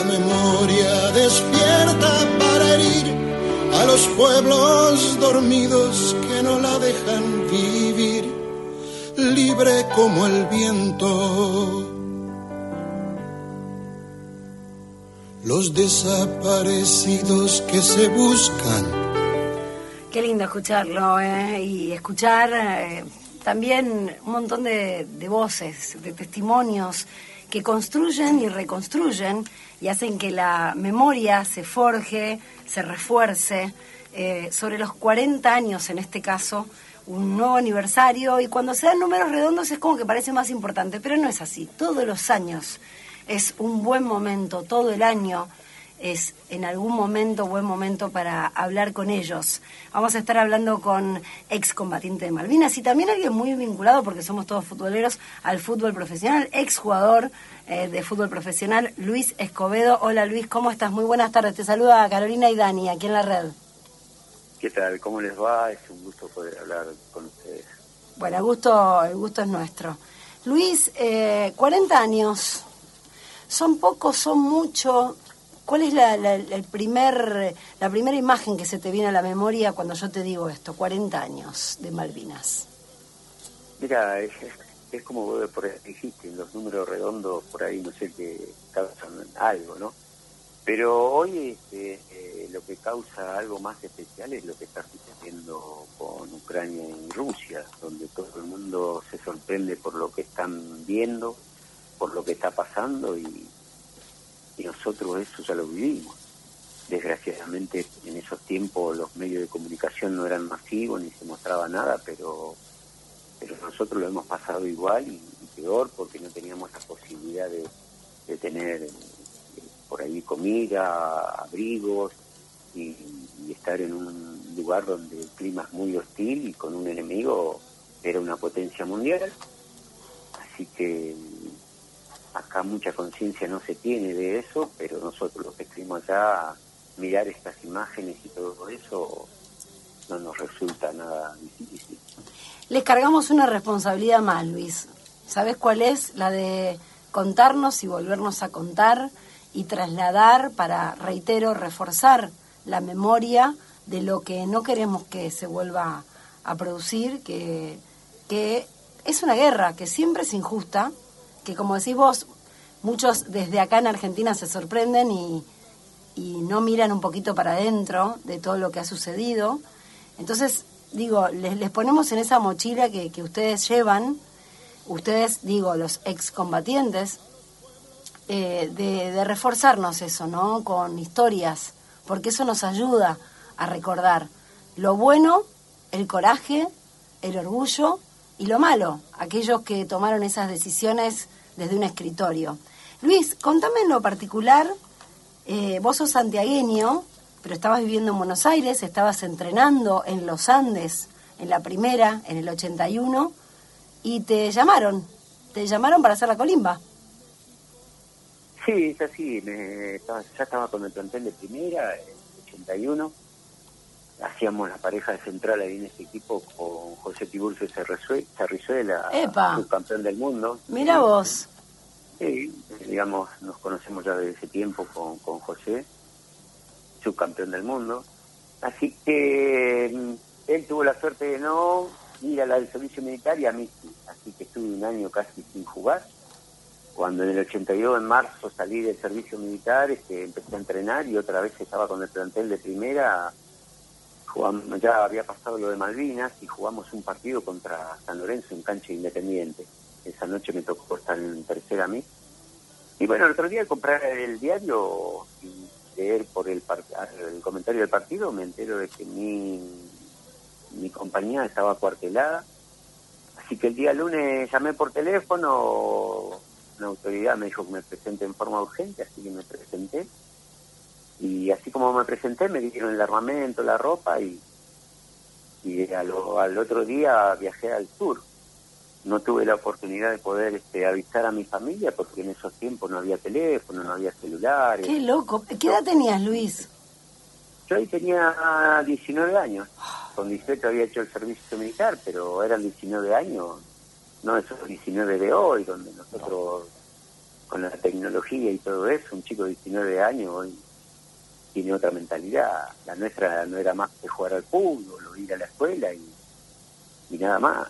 La memoria despierta para herir a los pueblos dormidos que no la dejan vivir, libre como el viento. Los desaparecidos que se buscan. Qué lindo escucharlo ¿eh? y escuchar eh, también un montón de, de voces, de testimonios que construyen y reconstruyen y hacen que la memoria se forje, se refuerce. Eh, sobre los 40 años, en este caso, un nuevo aniversario, y cuando se dan números redondos es como que parece más importante, pero no es así. Todos los años es un buen momento, todo el año es en algún momento buen momento para hablar con ellos. Vamos a estar hablando con excombatiente de Malvinas y también alguien muy vinculado, porque somos todos futboleros, al fútbol profesional, exjugador eh, de fútbol profesional, Luis Escobedo. Hola Luis, ¿cómo estás? Muy buenas tardes. Te saluda Carolina y Dani aquí en la red. ¿Qué tal? ¿Cómo les va? Es un gusto poder hablar con ustedes. Bueno, el gusto, el gusto es nuestro. Luis, eh, 40 años. ¿Son pocos, son mucho? ¿Cuál es la, el primer, la primera imagen que se te viene a la memoria cuando yo te digo esto, 40 años de Malvinas? Mira, es, como por dijiste, los números redondos por ahí no sé qué causan algo, ¿no? Pero hoy este, eh, lo que causa algo más especial es lo que está sucediendo con Ucrania y Rusia, donde todo el mundo se sorprende por lo que están viendo, por lo que está pasando y y nosotros eso ya lo vivimos. Desgraciadamente en esos tiempos los medios de comunicación no eran masivos ni se mostraba nada, pero, pero nosotros lo hemos pasado igual y, peor porque no teníamos la posibilidad de, tener eh, por ahí comida, abrigos y, y estar en un lugar donde el clima es muy hostil y con un enemigo era una potencia mundial. Así que acá mucha conciencia no se tiene de eso, pero nosotros los que estuvimos allá, mirar estas imágenes y todo eso, no nos resulta nada difícil. Les cargamos una responsabilidad más, Luis. ¿Sabes cuál es? La de contarnos y volvernos a contar y trasladar para, reitero, reforzar la memoria de lo que no queremos que se vuelva a producir, que, que es una guerra que siempre es injusta, que como decís vos, muchos desde acá en Argentina se sorprenden y, no miran un poquito para adentro de todo lo que ha sucedido. Entonces, digo, les, les ponemos en esa mochila que, que, ustedes llevan, ustedes, digo, los excombatientes, eh, de, de reforzarnos eso, ¿no? Con historias, porque eso nos ayuda a recordar lo bueno, el coraje, el orgullo y lo malo, aquellos que tomaron esas decisiones desde un escritorio. Luis, contame en lo particular, eh, vos sos santiagueño, pero estabas viviendo en Buenos Aires, estabas entrenando en los Andes, en la primera, en el 81, y te llamaron, te llamaron para hacer la colimba. Sí, es así, me, estaba, ya estaba con el plantel de primera, en el 81, hacíamos la pareja de central ahí en este equipo con José Tiburcio Cerrizuela, subcampeón del mundo. Mira vos. Sí, digamos, nos conocemos ya desde ese tiempo con, José, subcampeón del mundo. Así que mm, él tuvo la suerte de no ir al servicio militar y a mí sí. Así que estuve un año casi sin jugar. Cuando en el 82, en marzo, salí del servicio militar, este, empecé a entrenar y otra vez estaba con el plantel de primera jugamos, ya había pasado lo de Malvinas y jugamos un partido contra San Lorenzo en cancha independiente. Esa noche me tocó estar en tercera a mí. Y bueno, el otro día comprar el diario y leer por el, el comentario del partido, me entero de que mi, mi compañía estaba cuartelada. Así que el día lunes llamé por teléfono, una autoridad me dijo que me presente en forma urgente, así que me presenté y así como me presenté me dieron el armamento, la ropa y, y al, al otro día viajé al sur. No tuve la oportunidad de poder este, avisar a mi familia porque en esos tiempos no había teléfono, no había celulares. Qué loco. ¿Qué edad tenías, Luis? Yo ahí tenía 19 años. Con 18 había hecho el servicio militar, pero eran 19 años, no esos 19 de hoy, donde nosotros con la tecnología y todo eso, un chico de 19 años hoy tiene otra mentalidad. La nuestra no era más que jugar al fútbol o ir a la escuela y, y nada más.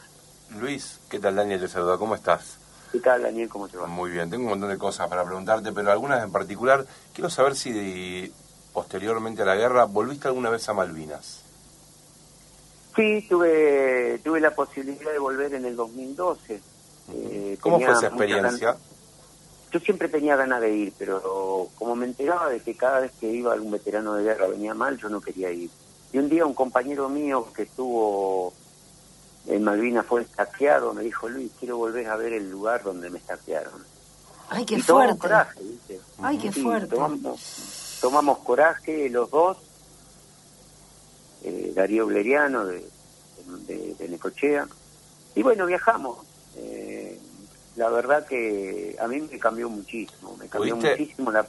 Luis, ¿qué tal Daniel? Te saluda, ¿cómo estás? ¿Qué tal Daniel? ¿Cómo te va? Muy bien, tengo un montón de cosas para preguntarte, pero algunas en particular. Quiero saber si posteriormente a la guerra volviste alguna vez a Malvinas. Sí, tuve, tuve la posibilidad de volver en el 2012. Eh, ¿Cómo fue esa experiencia? Yo siempre tenía ganas de ir, pero como me enteraba de que cada vez que iba algún veterano de guerra venía mal, yo no quería ir. Y un día un compañero mío que estuvo en Malvinas fue estaqueado, me dijo, Luis, quiero volver a ver el lugar donde me estaquearon. Ay, qué fuerte. coraje, Ay, qué fuerte. Tomamos, coraje los dos, eh, Darío Bleriano de, de, Necochea, y bueno, viajamos. Eh, la verdad que a mí me cambió muchísimo, me cambió muchísimo la...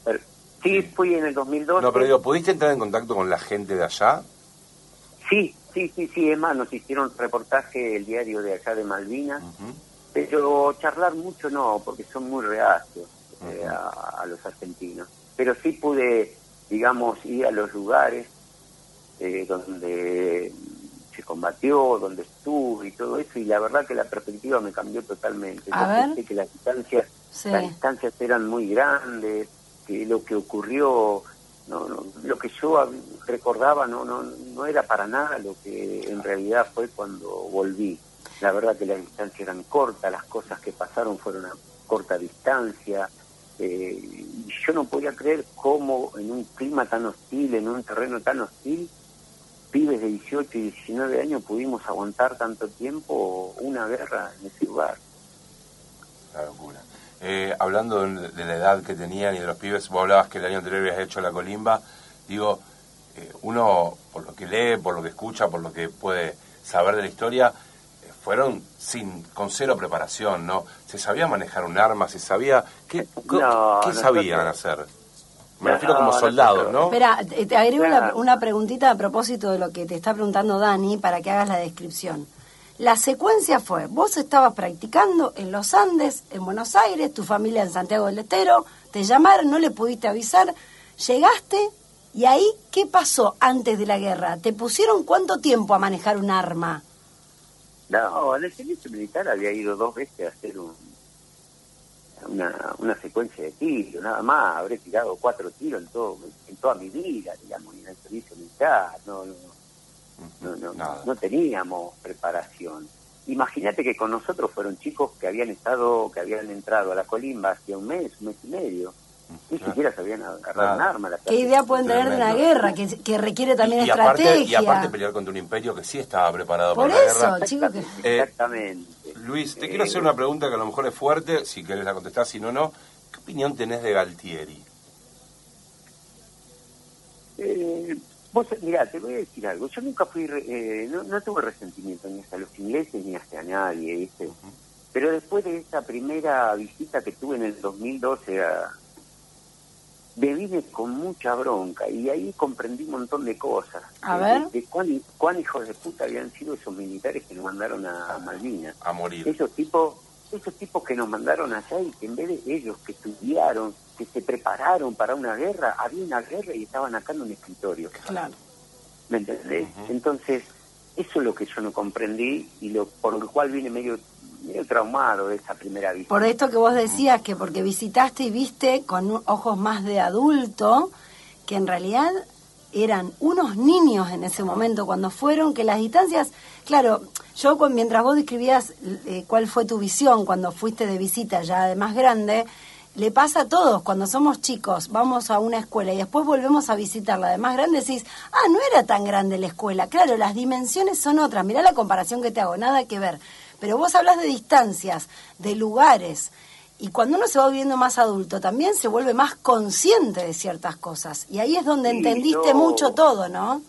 Sí, fui en el 2012. No, pero digo, ¿pudiste entrar en contacto con la gente de allá? Sí, sí, sí, sí, es más, nos hicieron reportaje el diario de allá de Malvinas, pero charlar mucho no, porque son muy reacios eh, a, los argentinos. Pero sí pude, digamos, ir a los lugares eh, donde se combatió, donde estuve y todo eso, y la verdad que la perspectiva me cambió totalmente. A Yo pensé que las distancias, las distancias eran muy grandes, que lo que ocurrió, no, no, lo que yo recordaba no, no, no era para nada lo que en realidad fue cuando volví. La verdad que las distancias eran cortas, las cosas que pasaron fueron a corta distancia. Eh, yo no podía creer cómo en un clima tan hostil, en un terreno tan hostil, pibes de 18 y 19 años pudimos aguantar tanto tiempo una guerra en ese lugar. La locura. Eh, hablando de, la edad que tenían y de los pibes, vos hablabas que el año anterior habías hecho la colimba, digo, eh, uno, por lo que lee, por lo que escucha, por lo que puede saber de la historia, eh, fueron sin con cero preparación, ¿no? Se sabía manejar un arma, se sabía... ¿Qué, ¿qué sabían hacer? Me refiero como soldados, ¿no? Espera, te agrego una, preguntita a propósito de lo que te está preguntando Dani para que hagas la descripción. La secuencia fue, vos estabas practicando en los Andes, en Buenos Aires, tu familia en Santiago del Estero, te llamaron, no le pudiste avisar, llegaste y ahí, ¿qué pasó antes de la guerra? ¿Te pusieron cuánto tiempo a manejar un arma? No, en el servicio militar había ido dos veces a hacer un, una, una secuencia de tiros, nada más, habré tirado cuatro tiros en todo en toda mi vida, digamos, en el servicio militar, no, no, no, no, no teníamos preparación. Imagínate que con nosotros fueron chicos que habían estado, que habían entrado a la colimba hace un mes, un mes y medio, ni siquiera sabían agarrar un arma. ¿Qué idea pueden tener de una guerra que, que requiere también estrategia? y aparte pelear contra un imperio que sí estaba preparado Por para eso, la guerra. Chico, que... Exactamente. Luis, te quiero hacer una pregunta que a lo mejor es fuerte, si querés la contestar, si no, no. ¿Qué opinión tenés de Galtieri? Eh, vos, mirá, te voy a decir algo. Yo nunca fui, eh, no, tuve resentimiento ni hacia los ingleses ni hacia nadie, ¿viste? Pero después de esa primera visita que tuve en el 2012 a, me con mucha bronca y ahí comprendí un montón de cosas. A ver. De, cuán, cuán, hijos de puta habían sido esos militares que nos mandaron a, Malvinas. A morir. Esos tipos, esos tipos que nos mandaron allá y que en vez de ellos que estudiaron, que se prepararon para una guerra, había una guerra y estaban acá en un escritorio. Claro. ¿Me entendés? Entonces, eso es lo que yo no comprendí y lo por lo cual vine medio medio traumado de esa primera visita. Por esto que vos decías, que porque visitaste y viste con ojos más de adulto, que en realidad eran unos niños en ese momento cuando fueron, que las distancias, claro, yo mientras vos describías eh, cuál fue tu visión cuando fuiste de visita ya de más grande, le pasa a todos, cuando somos chicos, vamos a una escuela y después volvemos a visitarla de más grande, decís, ah, no era tan grande la escuela. Claro, las dimensiones son otras. Mirá la comparación que te hago, nada que ver. Pero vos hablas de distancias, de lugares, y cuando uno se va viviendo más adulto, también se vuelve más consciente de ciertas cosas. Y ahí es donde entendiste mucho todo, ¿no?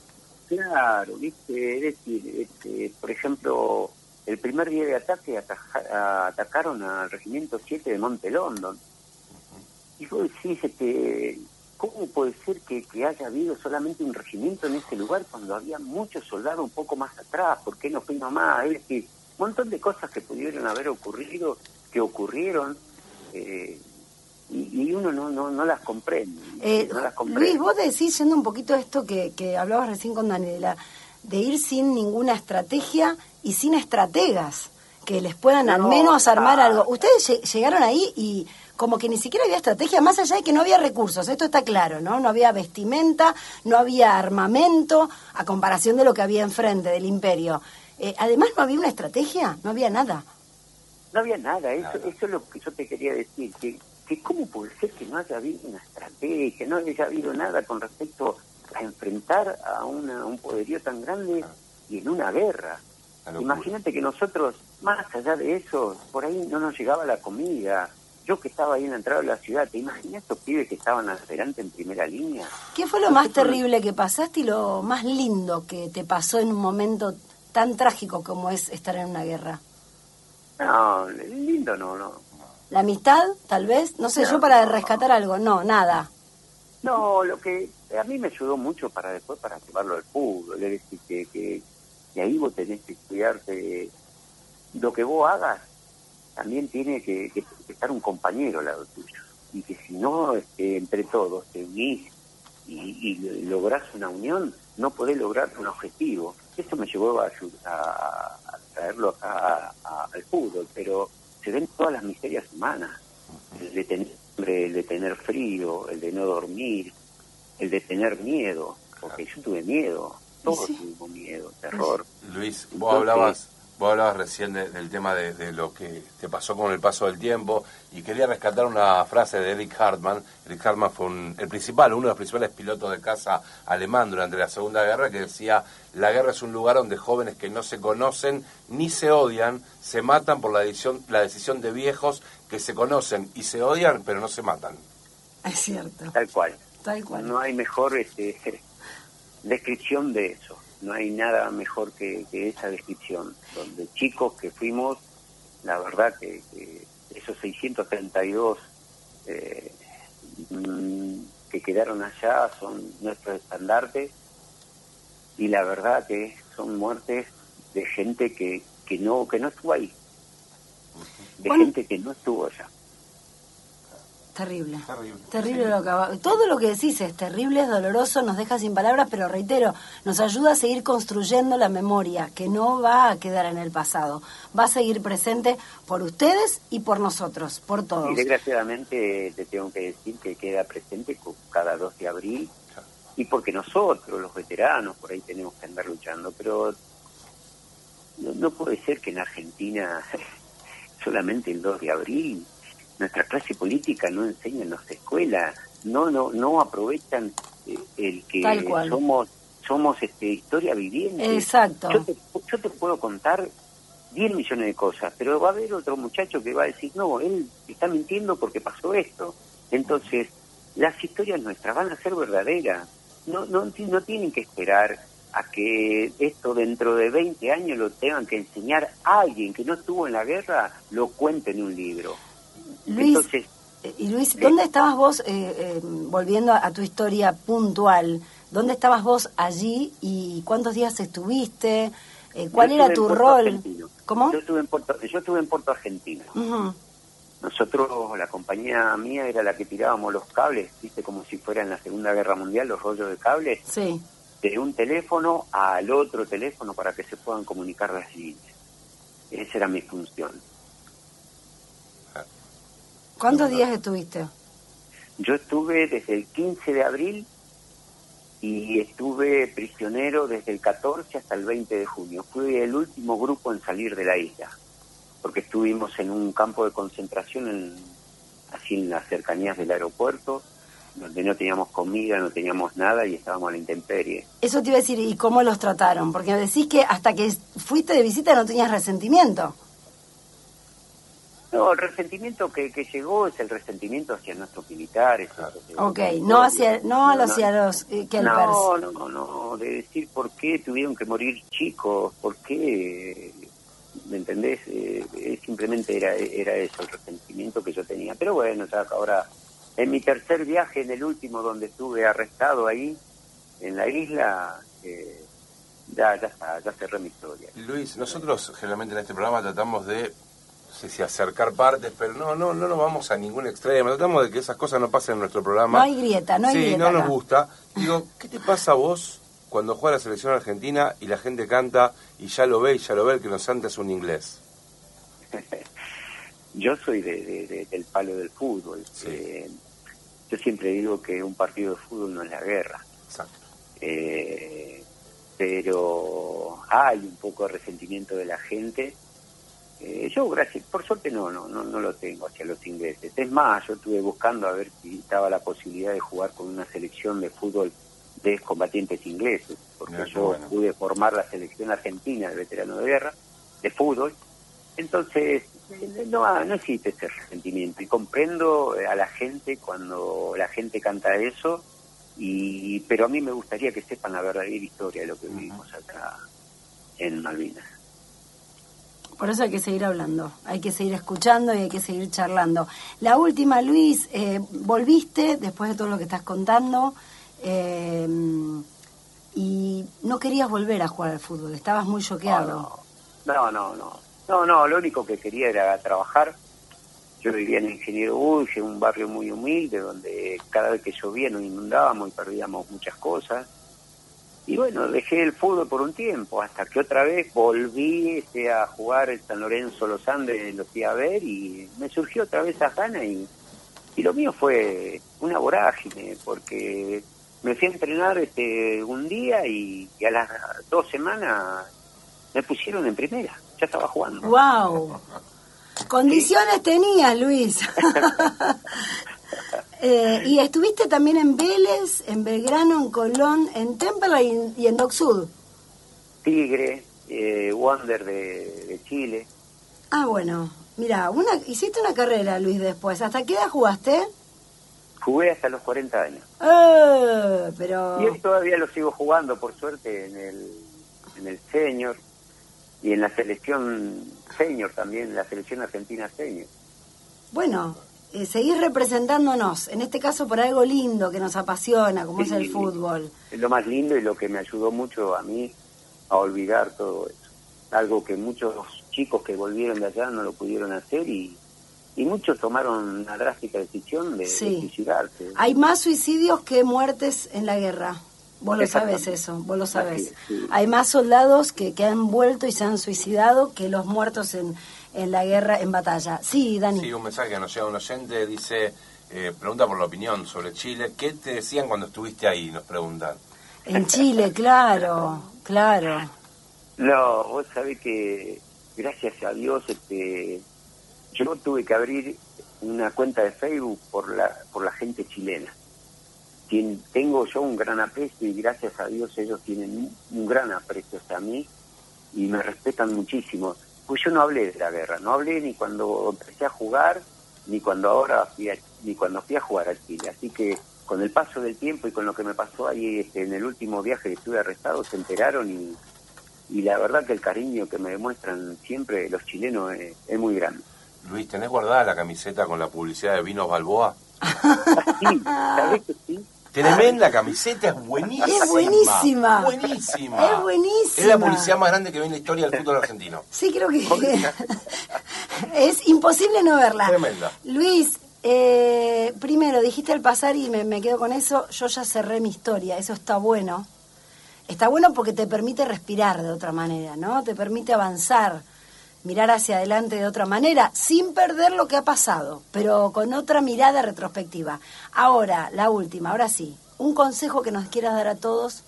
Claro, viste, es decir, este, por ejemplo, el primer día de ataque atacaron al regimiento 7 de Monte London. Y vos decís, este, ¿cómo puede ser que, que, haya habido solamente un regimiento en ese lugar cuando había muchos soldados un poco más atrás? ¿Por qué no fuimos más? Es decir, un montón de cosas que pudieron haber ocurrido, que ocurrieron, eh, y, uno no, no, no las comprende. Eh, Luis, vos decís, yendo un poquito esto que, que hablabas recién con Daniela, de ir sin ninguna estrategia y sin estrategas que les puedan al menos armar algo. Ustedes llegaron ahí y como que ni siquiera había estrategia, más allá de que no había recursos, esto está claro, ¿no? No había vestimenta, no había armamento, a comparación de lo que había enfrente del imperio. Eh, además, no había una estrategia, no había nada. No había nada, eso, eso es lo que yo te quería decir, que, que cómo puede ser que no haya habido una estrategia, no haya habido nada con respecto a enfrentar a un poderío tan grande y en una guerra. Imagínate que nosotros, más allá de eso, por ahí no nos llegaba la comida. Yo que estaba ahí en la entrada de la ciudad, ¿te imaginas estos pibes que estaban adelante en primera línea? ¿Qué fue lo más terrible que pasaste y lo más lindo que te pasó en un momento tan trágico como es estar en una guerra? No, lindo no, no. ¿La amistad, tal vez? No sé, yo para rescatar algo, no, nada. No, lo que a mí me ayudó mucho para después, para llevarlo al fútbol, es decir, que, que y ahí vos tenés que estudiarte lo que vos hagas también tiene que, estar un compañero al lado tuyo y que si no este, entre todos te unís y, lográs una unión no podés lograr un objetivo eso me llevó a, a, traerlo acá al fútbol pero se ven todas las miserias humanas. El de tener el de tener frío el de no dormir el de tener miedo porque yo tuve miedo todos tuvimos miedo, terror. Luis, vos hablabas, vos hablabas recién del tema de, lo que te pasó con el paso del tiempo y quería rescatar una frase de Eric Hartmann. Eric Hartmann fue el principal, uno de los principales pilotos de caza alemán durante la Segunda Guerra que decía, la guerra es un lugar donde jóvenes que no se conocen ni se odian, se matan por la decisión, la decisión de viejos que se conocen y se odian pero no se matan. Es cierto. Tal cual. Tal cual. No hay mejor este, descripción de eso. No hay nada mejor que, esa descripción, donde chicos que fuimos, la verdad que, esos 632 eh, mm, que quedaron allá son nuestros estandartes y la verdad que son muertes de gente que, que no que no estuvo ahí, de gente que no estuvo allá. Terrible. Terrible. lo que Todo lo que decís es terrible, es doloroso, nos deja sin palabras, pero reitero, nos ayuda a seguir construyendo la memoria, que no va a quedar en el pasado. Va a seguir presente por ustedes y por nosotros, por todos. Y desgraciadamente te tengo que decir que queda presente cada 2 de abril y porque nosotros, los veteranos, por ahí tenemos que andar luchando, pero no, no puede ser que en Argentina solamente el 2 de abril nuestra clase política no enseña en las escuelas, no no no aprovechan eh, el que somos somos este historia viviente. Exacto. Yo te, yo te puedo contar 10 millones de cosas, pero va a haber otro muchacho que va a decir, no, él está mintiendo porque pasó esto. Entonces, las historias nuestras van a ser verdaderas. No, no, no tienen que esperar a que esto dentro de 20 años lo tengan que enseñar a alguien que no estuvo en la guerra, lo cuente en un libro. Luis, eh, y Luis, ¿dónde estabas vos, eh, eh, volviendo a, tu historia puntual, dónde estabas vos allí y cuántos días estuviste? ¿Cuál era tu rol? ¿Cómo? Yo estuve en Puerto, yo estuve en Puerto Argentino. Nosotros, la compañía mía era la que tirábamos los cables, viste, como si fuera en la Segunda Guerra Mundial, los rollos de cables. Sí. De un teléfono al otro teléfono para que se puedan comunicar las líneas. Esa era mi función. ¿Cuántos días estuviste? Yo estuve desde el 15 de abril y estuve prisionero desde el 14 hasta el 20 de junio. Fui el último grupo en salir de la isla, porque estuvimos en un campo de concentración en, así en las cercanías del aeropuerto, donde no teníamos comida, no teníamos nada y estábamos a la intemperie. Eso te iba a decir, ¿y cómo los trataron? Porque decís que hasta que fuiste de visita no tenías resentimiento. No, el resentimiento que, que llegó es el resentimiento hacia nuestros militares. Ok, no hacia, no, hacia los eh, No, no, no, de decir por qué tuvieron que morir chicos, por qué, ¿me entendés? Eh, simplemente era, era eso, el resentimiento que yo tenía. Pero bueno, ya ahora, en mi tercer viaje, en el último donde estuve arrestado ahí, en la isla, eh, ya, ya está, ya cerré mi historia. Luis, nosotros generalmente en este programa tratamos de sé si acercar partes, pero no, no, no nos vamos a ningún extremo. Tratamos de que esas cosas no pasen en nuestro programa. No hay grieta, no hay sí, grieta no nos gusta. Digo, ¿qué te pasa a vos cuando juega la selección argentina y la gente canta y ya lo ve y ya lo ve el que nos canta es un inglés? Yo soy de, de- de- del palo del fútbol. Sí. Eh, yo siempre digo que un partido de fútbol no es la guerra. Exacto. Eh, pero hay un poco de resentimiento de la gente. Eh, yo, gracias, por suerte no, no, no, no lo tengo hacia los ingleses. Es más, yo estuve buscando a ver si estaba la posibilidad de jugar con una selección de fútbol de combatientes ingleses, porque yo bueno. pude formar la selección argentina de veteranos de guerra, de fútbol. Entonces, no, no existe ese resentimiento. Y comprendo eh, a la gente cuando la gente canta eso, y pero a mí me gustaría que sepan la verdadera historia de lo que vivimos acá en Malvinas. Por eso hay que seguir hablando, hay que seguir escuchando y hay que seguir charlando. La última, Luis, eh, volviste después de todo lo que estás contando eh, y no querías volver a jugar al fútbol, estabas muy choqueado. No, no, no. No, no, lo único que quería era trabajar. Yo vivía en Ingeniero Uy, un barrio muy humilde, donde cada vez que llovía nos inundábamos y perdíamos muchas cosas. Y bueno, dejé el fútbol por un tiempo, hasta que otra vez volví este, a jugar el San Lorenzo Los Andes, lo fui a ver y me surgió otra vez esa gana y, y lo mío fue una vorágine, porque me fui a entrenar este, un día y, y a las dos semanas me pusieron en primera, ya estaba jugando. ¡Wow! Condiciones tenías, Luis. Eh, y estuviste también en Vélez, en Belgrano, en Colón, en Temple y, y en Dock Sud. Tigre, eh, Wander de, de Chile. Ah, bueno. Mira, una, hiciste una carrera, Luis, después. ¿Hasta qué edad jugaste? Jugué hasta los 40 años. Eh, pero... Y todavía lo sigo jugando, por suerte, en el, en el senior y en la selección senior también, en la selección argentina senior. Bueno, eh, seguís representándonos, en este caso por algo lindo que nos apasiona, como es el fútbol. Es lo más lindo y lo que me ayudó mucho a mí a olvidar todo eso. Algo que muchos chicos que volvieron de allá no lo pudieron hacer y, y muchos tomaron una drástica decisión de, suicidarse. Hay más suicidios que muertes en la guerra. Vos lo sabés eso, vos lo sabés. sí. Hay más soldados que, que han vuelto y se han suicidado que los muertos en, en la guerra, en batalla. Sí, Dani. Sí, un mensaje que nos llega un oyente, dice, eh, pregunta por la opinión sobre Chile. ¿Qué te decían cuando estuviste ahí? Nos preguntan. En Chile, claro, claro. No, vos sabés que gracias a Dios este, yo tuve que abrir una cuenta de Facebook por la, por la gente chilena. Tien- tengo yo un gran aprecio y gracias a Dios ellos tienen un, un gran aprecio hacia mí y me respetan muchísimo. Pues yo no hablé de la guerra, no hablé ni cuando empecé a jugar, ni cuando ahora fui a, ni cuando fui a jugar a Chile. Así que con el paso del tiempo y con lo que me pasó ahí este, en el último viaje que estuve arrestado, se enteraron y, y la verdad que el cariño que me demuestran siempre los chilenos es, es muy grande. Luis, ¿tenés guardada la camiseta con la publicidad de Vinos Balboa? Sí, ¿sabés que sí? Tremenda camiseta, es buenísima. Es buenísima. Buenísima. Es buenísima. Es la publicidad más grande que ve en la historia del fútbol argentino. Sí, creo que es imposible no verla. Tremenda. Luis, eh, primero dijiste al pasar y me, me quedo con eso, yo ya cerré mi historia, eso está bueno. Está bueno porque te permite respirar de otra manera, ¿no? Te permite avanzar, mirar hacia adelante de otra manera, sin perder lo que ha pasado, pero con otra mirada retrospectiva. Ahora, la última, ahora sí, un consejo que nos quieras dar a todos.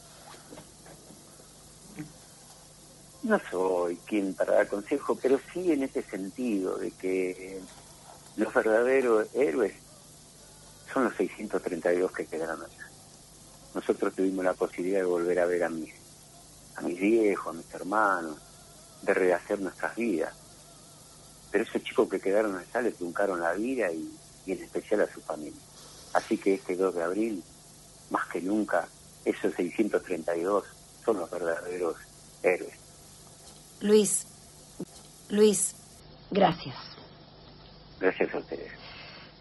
No soy quien para dar consejo, pero sí en ese sentido de que los verdaderos héroes son los 632 que quedaron allá. Nosotros tuvimos la posibilidad de volver a ver a mis, a mis viejos, a mis hermanos, de rehacer nuestras vidas. Pero esos chicos que quedaron allá le truncaron la vida y, y en especial a su familia. Así que este 2 de abril, más que nunca, esos 632 son los verdaderos héroes. Luis, Luis, gracias. Gracias a ustedes.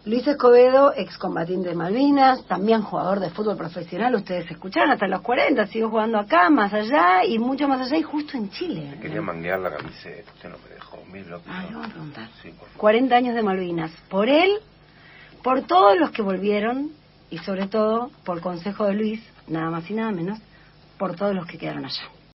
Luis Escobedo, excombatiente de Malvinas, también jugador de fútbol profesional, ustedes escucharon, hasta los 40, siguió jugando acá, más allá y mucho más allá y justo en Chile. Quería manguear la camiseta, usted no me dejó, mil lo Ah, a preguntar. Sí, por favor. 40 años de Malvinas. Por él, por todos los que volvieron y sobre todo por consejo de Luis, nada más y nada menos, por todos los que quedaron allá.